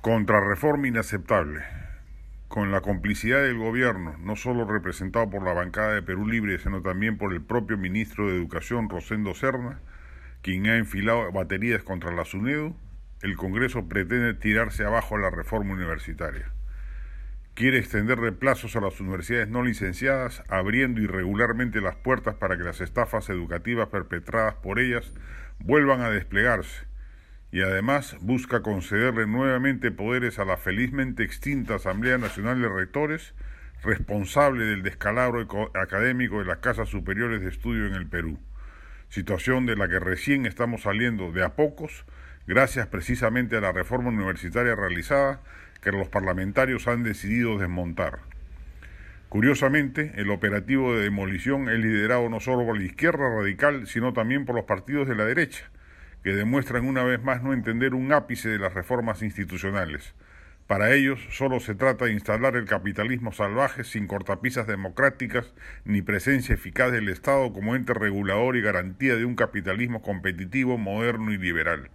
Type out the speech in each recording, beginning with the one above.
Contrarreforma inaceptable. Con la complicidad del gobierno, no solo representado por la bancada de Perú Libre, sino también por el propio ministro de Educación, Rosendo Serna, quien ha enfilado baterías contra la SUNEDU, el Congreso pretende tirarse abajo la reforma universitaria. Quiere extenderle plazos a las universidades no licenciadas, abriendo irregularmente las puertas para que las estafas educativas perpetradas por ellas vuelvan a desplegarse y además busca concederle nuevamente poderes a la felizmente extinta Asamblea Nacional de Rectores, responsable del descalabro académico de las casas superiores de estudio en el Perú, situación de la que recién estamos saliendo de a pocos, gracias precisamente a la reforma universitaria realizada que los parlamentarios han decidido desmontar. Curiosamente, el operativo de demolición es liderado no solo por la izquierda radical, sino también por los partidos de la derecha, que demuestran una vez más no entender un ápice de las reformas institucionales. Para ellos solo se trata de instalar el capitalismo salvaje sin cortapisas democráticas ni presencia eficaz del Estado como ente regulador y garantía de un capitalismo competitivo, moderno y liberal.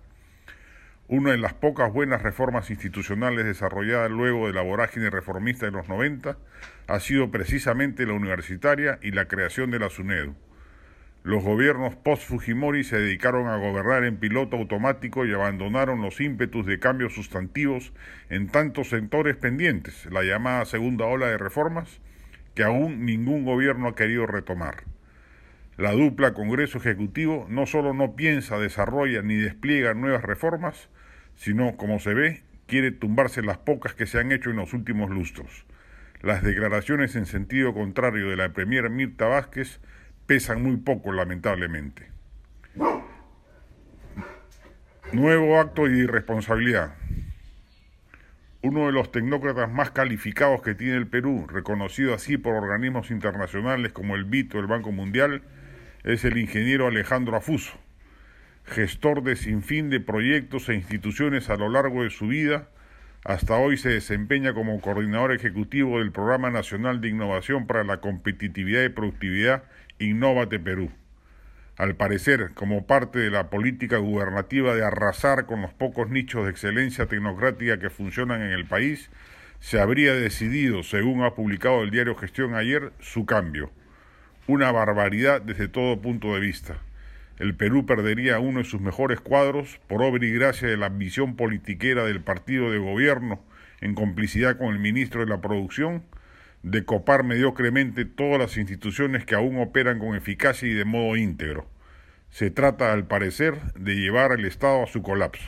Una de las pocas buenas reformas institucionales desarrolladas luego de la vorágine reformista de los 90 ha sido precisamente la universitaria y la creación de la SUNEDU. Los gobiernos post-Fujimori se dedicaron a gobernar en piloto automático y abandonaron los ímpetus de cambios sustantivos en tantos sectores pendientes, la llamada segunda ola de reformas, que aún ningún gobierno ha querido retomar. La dupla Congreso Ejecutivo no solo no piensa, desarrolla ni despliega nuevas reformas, sino, como se ve, quiere tumbarse las pocas que se han hecho en los últimos lustros. Las declaraciones en sentido contrario de la Premier Mirta Vázquez pesan muy poco, lamentablemente. Nuevo acto de irresponsabilidad. Uno de los tecnócratas más calificados que tiene el Perú, reconocido así por organismos internacionales como el BIT o el Banco Mundial, es el ingeniero Alejandro Afuso, gestor de sinfín de proyectos e instituciones a lo largo de su vida, hasta hoy se desempeña como coordinador ejecutivo del Programa Nacional de Innovación para la Competitividad y Productividad Innovate Perú. Al parecer, como parte de la política gubernativa de arrasar con los pocos nichos de excelencia tecnocrática que funcionan en el país, se habría decidido, según ha publicado el diario Gestión ayer, su cambio. Una barbaridad desde todo punto de vista. El Perú perdería uno de sus mejores cuadros por obra y gracia de la ambición politiquera del partido de gobierno en complicidad con el ministro de la Producción de copar mediocremente todas las instituciones que aún operan con eficacia y de modo íntegro. Se trata, al parecer, de llevar al Estado a su colapso.